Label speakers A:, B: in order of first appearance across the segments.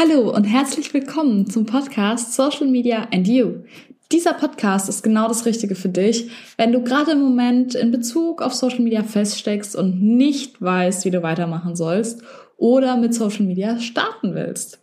A: Hallo und herzlich willkommen zum Podcast Social Media and You. Dieser Podcast ist genau das Richtige für dich, wenn du gerade im Moment in Bezug auf Social Media feststeckst und nicht weißt, wie du weitermachen sollst oder mit Social Media starten willst.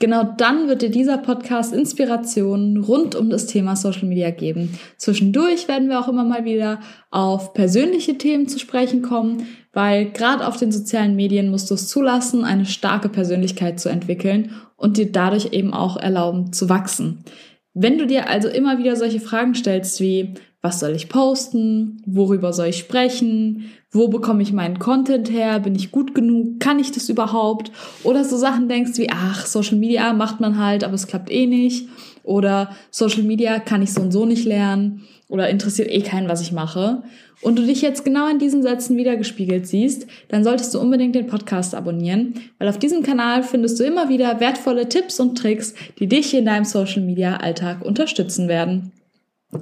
A: Genau dann wird dir dieser Podcast Inspirationen rund um das Thema Social Media geben. Zwischendurch werden wir auch immer mal wieder auf persönliche Themen zu sprechen kommen, weil gerade auf den sozialen Medien musst du es zulassen, eine starke Persönlichkeit zu entwickeln und dir dadurch eben auch erlauben zu wachsen. Wenn du dir also immer wieder solche Fragen stellst wie, was soll ich posten? Worüber soll ich sprechen? Wo bekomme ich meinen Content her? Bin ich gut genug? Kann ich das überhaupt? Oder so Sachen denkst wie, ach, Social Media macht man halt, aber es klappt eh nicht. Oder Social Media kann ich so und so nicht lernen. Oder interessiert eh keinen, was ich mache. Und du dich jetzt genau in diesen Sätzen wiedergespiegelt siehst, dann solltest du unbedingt den Podcast abonnieren, weil auf diesem Kanal findest du immer wieder wertvolle Tipps und Tricks, die dich in deinem Social Media Alltag unterstützen werden.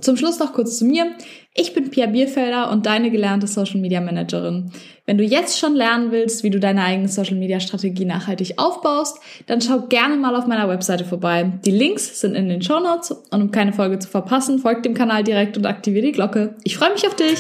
A: Zum Schluss noch kurz zu mir. Ich bin Pia Bierfelder und deine gelernte Social Media Managerin. Wenn du jetzt schon lernen willst, wie du deine eigene Social Media Strategie nachhaltig aufbaust, dann schau gerne mal auf meiner Webseite vorbei. Die Links sind in den Show Notes und um keine Folge zu verpassen, folgt dem Kanal direkt und aktiviere die Glocke. Ich freue mich auf dich!